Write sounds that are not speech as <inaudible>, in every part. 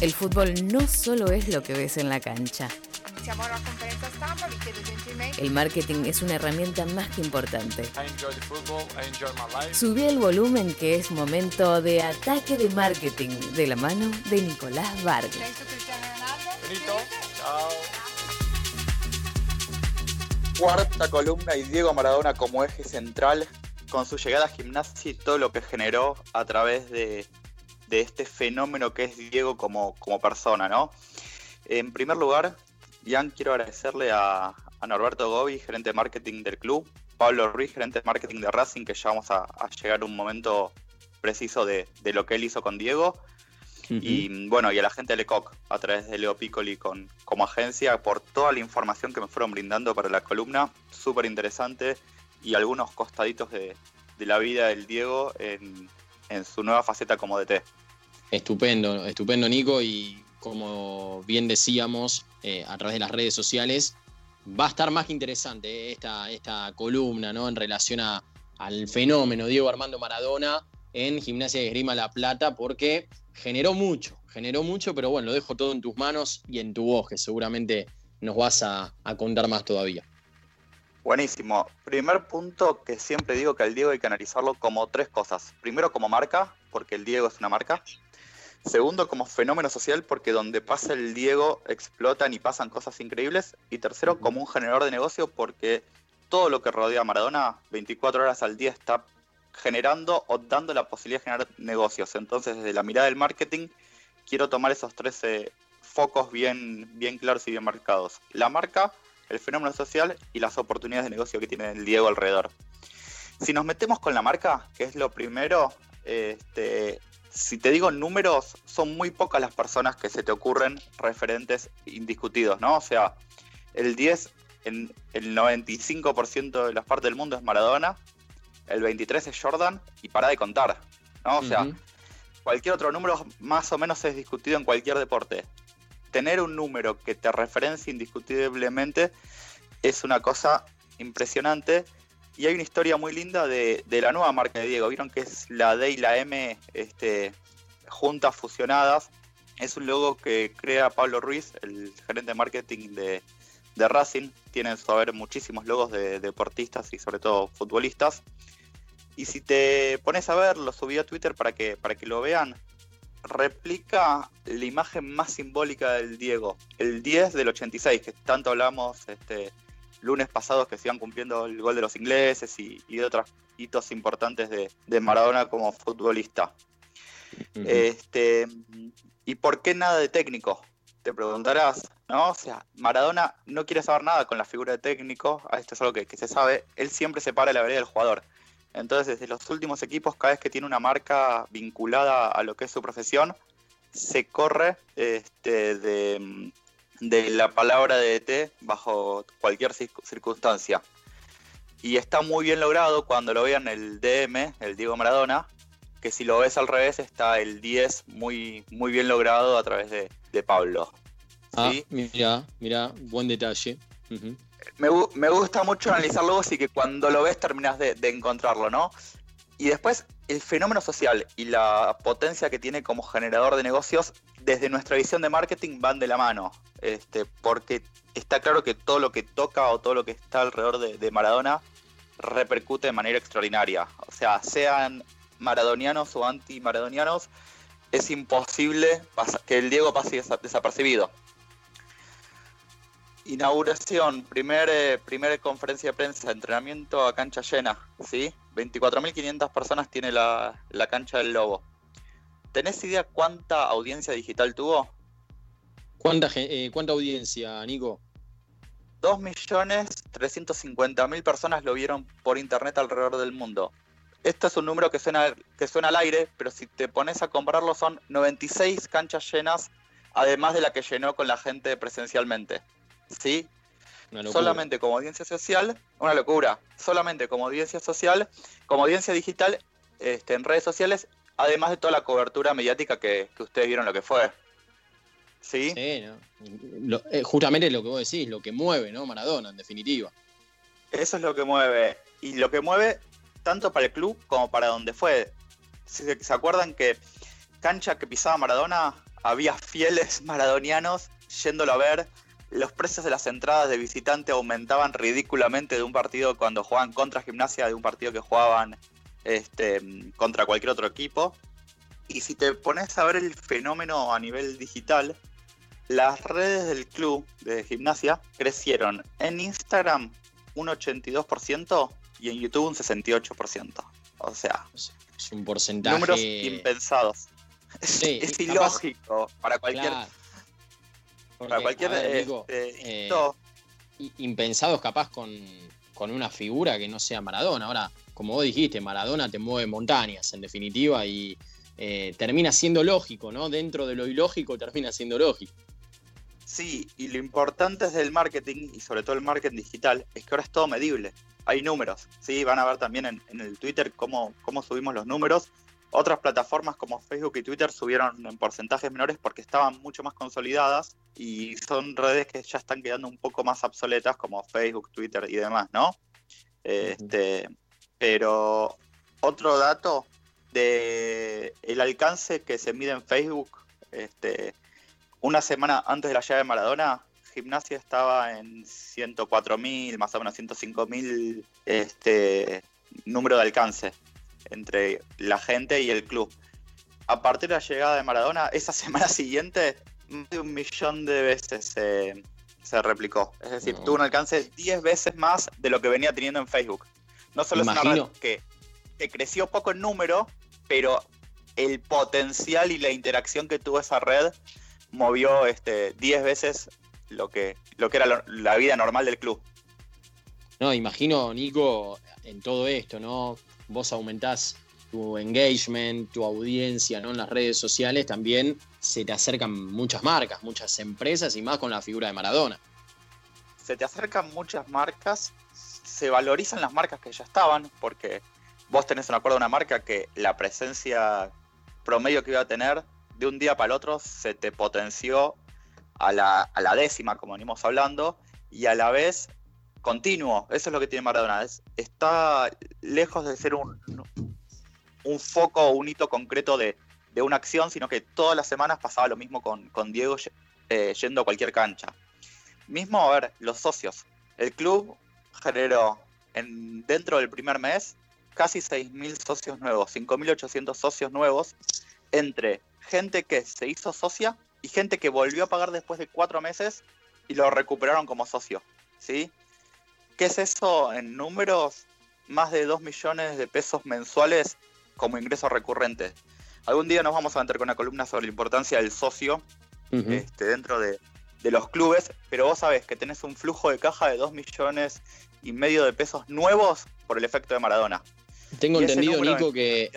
El fútbol no solo es lo que ves en la cancha. El marketing es una herramienta más que importante. Subí el volumen que es momento de ataque de marketing de la mano de Nicolás Vargas. Cuarta columna y Diego Maradona como eje central con su llegada a gimnasia y todo lo que generó a través de, este fenómeno que es Diego como, como persona, ¿no? En primer lugar, Ian, quiero agradecerle a, Norberto Gobi, gerente de marketing del club, Pablo Ruiz, gerente de marketing de Racing, que ya vamos a, llegar a un momento preciso de, lo que él hizo con Diego. Y bueno, y a la gente de Lecoq, a través de Leo Piccoli con, como agencia, por toda la información que me fueron brindando para la columna, súper interesante y algunos costaditos de, la vida del Diego en, su nueva faceta como DT. Estupendo, estupendo Nico y como bien decíamos eh, a través de las redes sociales, va a estar más que interesante eh, esta, esta columna ¿no? en relación a, al fenómeno Diego Armando Maradona en Gimnasia de Esgrima La Plata porque generó mucho, generó mucho, pero bueno, lo dejo todo en tus manos y en tu voz, que seguramente nos vas a contar más todavía. Buenísimo. Primer punto que siempre digo que al Diego hay que analizarlo como tres cosas. Primero como marca, porque el Diego es una marca. Segundo como fenómeno social, porque donde pasa el Diego explotan y pasan cosas increíbles. Y tercero como un generador de negocio, porque todo lo que rodea a Maradona 24 horas al día está generando o dando la posibilidad de generar negocios. Entonces, desde la mirada del marketing, quiero tomar esos tres focos bien, bien claros y bien marcados. La marca, el fenómeno social y las oportunidades de negocio que tiene el Diego alrededor. Si nos metemos con la marca, que es lo primero, este, si te digo números, son muy pocas las personas que se te ocurren referentes indiscutidos, ¿no? O sea, el 10 en el 95% de las partes del mundo es Maradona, el 23 es Jordan y para de contar, ¿no? O sea, cualquier otro número más o menos es discutido en cualquier deporte tener un número que te referencia indiscutiblemente es una cosa impresionante. Y hay una historia muy linda de, la nueva marca de Diego. Vieron que es la D y la M este, juntas, fusionadas. Es un logo que crea Pablo Ruiz, el gerente de marketing de, Racing. Tienen su haber muchísimos logos de deportistas y sobre todo futbolistas. Y si te pones a ver, lo subí a Twitter para que, para que lo vean replica la imagen más simbólica del Diego, el 10 del 86, que tanto hablamos este, lunes pasados que se iban cumpliendo el gol de los ingleses y, de otros hitos importantes de, Maradona como futbolista. este, ¿Y por qué nada de técnico? Te preguntarás, ¿no? O sea, Maradona no quiere saber nada con la figura de técnico, esto es algo que, que se sabe, él siempre se para la vereda del jugador. Entonces, desde los últimos equipos, cada vez que tiene una marca vinculada a lo que es su profesión, se corre este, de, la palabra de ET bajo cualquier circunstancia. Y está muy bien logrado cuando lo vean el DM, el Diego Maradona, que si lo ves al revés está el 10 muy, muy bien logrado a través de, Pablo. Ah, mira, mira, buen detalle me, gusta mucho analizarlo así que cuando lo ves terminas de, encontrarlo, ¿no? Y después el fenómeno social y la potencia que tiene como generador de negocios, desde nuestra visión de marketing van de la mano. Este, porque está claro que todo lo que toca o todo lo que está alrededor de, Maradona repercute de manera extraordinaria. O sea, sean maradonianos o anti-maradonianos, es imposible que el Diego pase desapercibido inauguración, primer, eh, primera conferencia de prensa, entrenamiento a cancha llena, ¿sí? 24.500 personas tiene la, cancha del Lobo. ¿Tenés idea cuánta audiencia digital tuvo? ¿Cuánta, eh, ¿cuánta audiencia, Nico? 2.350.000 personas lo vieron por internet alrededor del mundo. Esto es un número que suena, que suena al aire, pero si te pones a compararlo son 96 canchas llenas, además de la que llenó con la gente presencialmente. ¿Sí? Solamente como audiencia social, una locura. Solamente como audiencia social, como audiencia digital este, en redes sociales, además de toda la cobertura mediática que, ustedes vieron lo que fue. ¿Sí? sí eh, justamente lo que vos decís, lo que mueve, ¿no? Maradona, en definitiva. Eso es lo que mueve. Y lo que mueve tanto para el club como para donde fue. ¿Se, se acuerdan que cancha que pisaba Maradona había fieles maradonianos yéndolo a ver. Los precios de las entradas de visitante aumentaban ridículamente de un partido cuando jugaban contra Gimnasia, de un partido que jugaban este, contra cualquier otro equipo. Y si te pones a ver el fenómeno a nivel digital, las redes del club de gimnasia crecieron en Instagram un 82% y en YouTube un 68%. O sea, es un porcentaje. Números impensados. es ilógico para cualquier. Para cualquier. Este, eh, impensados, capaz con, con una figura que no sea Maradona. Ahora, como vos dijiste, Maradona te mueve montañas, en definitiva, y eh, termina siendo lógico, ¿no? Dentro de lo ilógico termina siendo lógico. Sí, y lo importante es del marketing, y sobre todo el marketing digital, es que ahora es todo medible. Hay números, ¿sí? Van a ver también en, el Twitter cómo, cómo subimos los números. Otras plataformas como Facebook y Twitter subieron en porcentajes menores porque estaban mucho más consolidadas y son redes que ya están quedando un poco más obsoletas como Facebook, Twitter y demás, ¿no? Este, pero otro dato de el alcance que se mide en Facebook, este, una semana antes de la llave de Maradona, Gimnasia estaba en 104.000, más o menos 105.000 este, número de alcance entre la gente y el club. A partir de la llegada de Maradona, esa <laughs> semana siguiente, más de un millón de veces se replicó. Es decir, tuvo un alcance 10 veces más de lo que venía teniendo en Facebook. No solo es una red que, creció poco en número, pero el potencial y la interacción que tuvo esa red movió este 10 veces lo que, lo que era la vida normal del club. No, imagino, Nico, en todo esto, ¿no? Vos aumentás tu engagement, tu audiencia, ¿no? En las redes sociales también se te acercan muchas marcas, muchas empresas y más con la figura de Maradona. Se te acercan muchas marcas se valorizan las marcas que ya estaban, porque vos tenés un acuerdo de una marca que la presencia promedio que iba a tener de un día para el otro se te potenció a la, décima, como venimos hablando, y a la vez continuo. Eso es lo que tiene Maradona. está lejos de ser un, un foco, un hito concreto de, una acción, sino que todas las semanas pasaba lo mismo con, Diego eh, yendo a cualquier cancha. Mismo, a ver, los socios. El club generó en, dentro del primer mes casi 6.000 socios nuevos, 5.800 socios nuevos, entre gente que se hizo socia y gente que volvió a pagar después de cuatro meses y lo recuperaron como socio. ¿sí? ¿Qué es eso en números? Más de 2 millones de pesos mensuales como ingreso recurrente. Algún día nos vamos a meter con una columna sobre la importancia del socio este, dentro de, de, los clubes, pero vos sabés que tenés un flujo de caja de 2 millones y medio de pesos nuevos por el efecto de Maradona. Tengo entendido, Nico, que,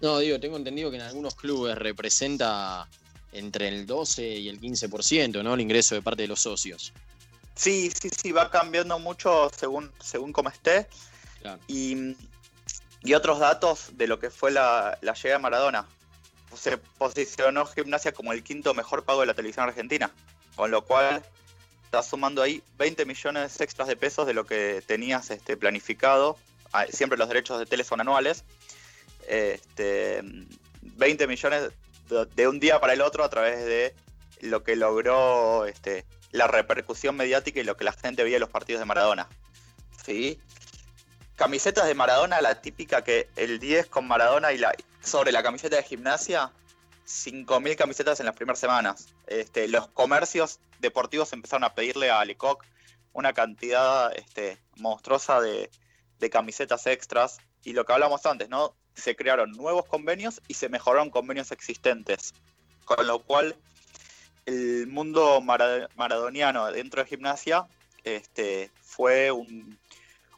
No, digo, tengo entendido que en algunos clubes representa entre el 12 y el 15%, ¿no? El ingreso de parte de los socios. Sí, sí, sí, va cambiando mucho según, según cómo esté. Y, otros datos de lo que fue la, la llegada de Maradona. Se posicionó Gimnasia como el quinto mejor pago de la televisión argentina, con lo cual estás sumando ahí 20 millones extras de pesos de lo que tenías este, planificado. Ah, siempre los derechos de tele son anuales. Este, 20 millones de, un día para el otro a través de lo que logró este, la repercusión mediática y lo que la gente veía en los partidos de Maradona. ¿Sí? Camisetas de Maradona, la típica que el 10 con Maradona y la sobre la camiseta de gimnasia, 5.000 camisetas en las primeras semanas. Este, los comercios deportivos empezaron a pedirle a Lecoq una cantidad este, monstruosa de, camisetas extras. Y lo que hablamos antes, ¿no? Se crearon nuevos convenios y se mejoraron convenios existentes. Con lo cual, el mundo maradoniano dentro de gimnasia este, fue un,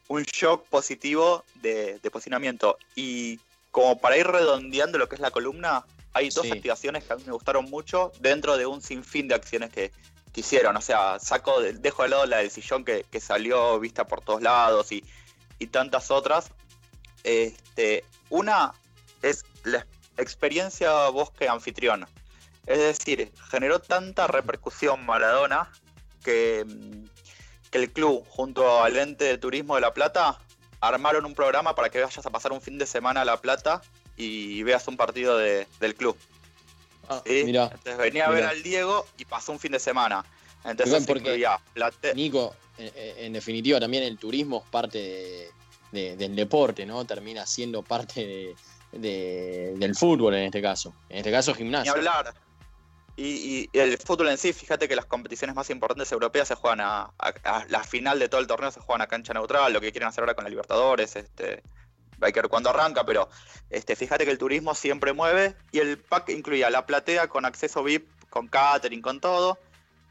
shock positivo de, de posicionamiento. Y como para ir redondeando lo que es la columna, hay dos activaciones que a mí me gustaron mucho dentro de un sinfín de acciones que, hicieron. O sea, saco, dejo de lado la del sillón que, salió vista por todos lados y, tantas otras. Este, una es la experiencia bosque anfitrión. Es decir, generó tanta repercusión Maradona que, que el club, junto al ente de turismo de La Plata, armaron un programa para que vayas a pasar un fin de semana a La Plata y veas un partido del club. Ah, Entonces venía a ver al Diego y pasó un fin de semana. Entonces porque, Nico, en, definitiva también el turismo es parte del deporte, ¿no? Termina siendo parte del fútbol en este caso. En este caso gimnasio. Ni hablar. Y, el fútbol en sí, fíjate que las competiciones más importantes europeas se juegan a, la final de todo el torneo se juegan a cancha neutral, lo que quieren hacer ahora con la Libertadores, este, hay que ver cuándo arranca, pero este, fíjate que el turismo siempre mueve y el pack incluía la platea con acceso VIP, con catering, con todo,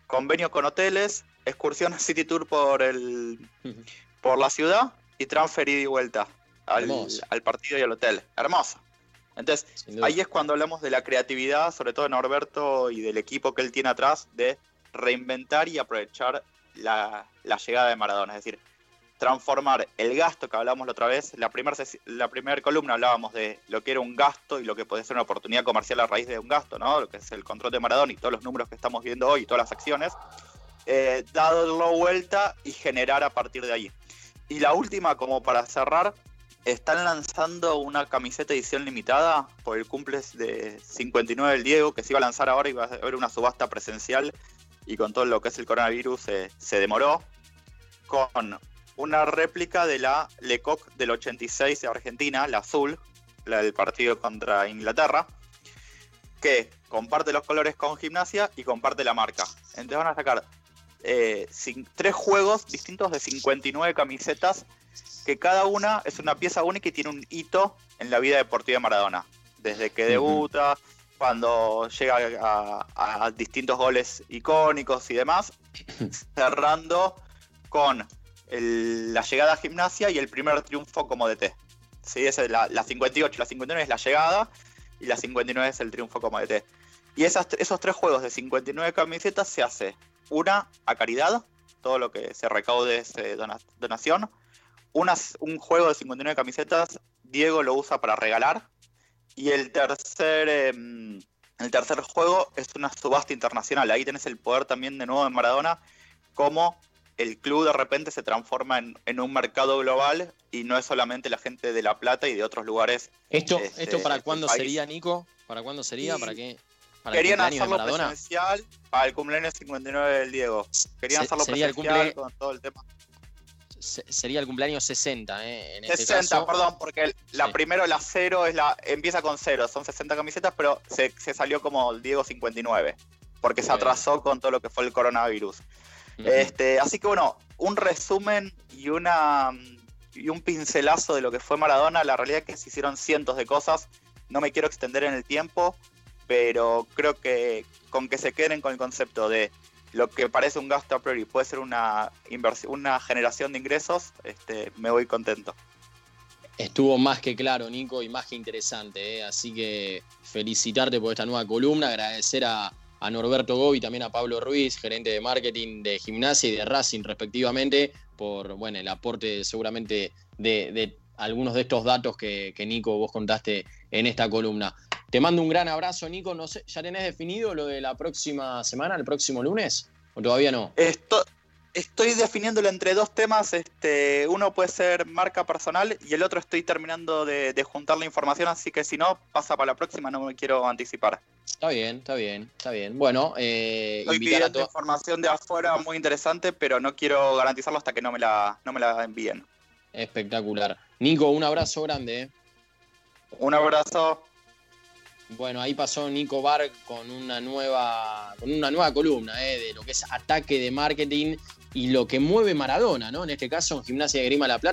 convenio con hoteles, excursión City Tour por el por la ciudad y transfer ida y vuelta al, al partido y al hotel. Hermoso. Entonces, ahí es cuando hablamos de la creatividad, sobre todo de Norberto y del equipo que él tiene atrás, de reinventar y aprovechar la, llegada de Maradona. Es decir, transformar el gasto que hablamos la otra vez. La primera la primer columna hablábamos de lo que era un gasto y lo que puede ser una oportunidad comercial a raíz de un gasto, ¿no? Lo que es el control de Maradona y todos los números que estamos viendo hoy, todas las acciones. Eh, darlo vuelta y generar a partir de ahí. Y la última, como para cerrar, están lanzando una camiseta edición limitada por el cumple de 59 del Diego, que se iba a lanzar ahora y va a haber una subasta presencial y con todo lo que es el coronavirus se demoró, con una réplica de la Lecoq del 86 de Argentina, la azul, la del partido contra Inglaterra, que comparte los colores con gimnasia y comparte la marca. Entonces van a sacar eh, tres juegos distintos de 59 camisetas que cada una es una pieza única y tiene un hito en la vida deportiva de Maradona. Desde que debuta, cuando llega a, distintos goles icónicos y demás, <clears throat> cerrando con la llegada a gimnasia y el primer triunfo como DT. ¿Sí? Esa es la, 58, la 59 es la llegada y la 59 es el triunfo como DT. Y esas, esos tres juegos de 59 camisetas se hace una a caridad, todo lo que se recaude es donación, un juego de 59 camisetas, Diego lo usa para regalar. Y el tercer, em, el tercer juego es una subasta internacional. Ahí tenés el poder también de nuevo de Maradona, como el club de repente se transforma en, un mercado global y no es solamente la gente de La Plata y de otros lugares. ¿Esto, este, esto para cuándo sería, Nico? ¿Para cuándo sería? ¿Para qué? querían hacerlo presencial para el cumpleaños 59 del Diego. Querían hacerlo presencial con todo el tema sería el cumpleaños 60, ¿eh? En 60, este perdón, porque la primero, la cero, es la, empieza con cero, son 60 camisetas, pero se, salió como el Diego 59, porque se atrasó con todo lo que fue el coronavirus. este, así que bueno, un resumen y una y un pincelazo de lo que fue Maradona, la realidad es que se hicieron cientos de cosas, no me quiero extender en el tiempo, pero creo que con que se queden con el concepto de lo que parece un gasto a priori puede ser una una generación de ingresos, este, me voy contento. Estuvo más que claro, Nico, y más que interesante. ¿eh? Así que felicitarte por esta nueva columna, agradecer a, Norberto Gobi, también a Pablo Ruiz, gerente de marketing de gimnasia y de Racing respectivamente, por bueno, el aporte seguramente de, algunos de estos datos que, Nico vos contaste en esta columna. Te mando un gran abrazo, Nico. No sé, ¿Ya tenés definido lo de la próxima semana, el próximo lunes? ¿O todavía no? estoy definiéndolo entre dos temas. Este, uno puede ser marca personal y el otro estoy terminando de, juntar la información, así que si no, pasa para la próxima, no me quiero anticipar. Está bien, está bien, está bien. Bueno, eh, invitar a información de afuera muy interesante, pero no quiero garantizarlo hasta que no me la, no me la envíen. Espectacular. Nico, un abrazo grande. Eh. Un abrazo. Bueno, ahí pasó Nico Bar con una nueva, con una nueva columna eh, de lo que es ataque de marketing y lo que mueve Maradona, ¿no? En este caso, en Gimnasia de Grima La Plata.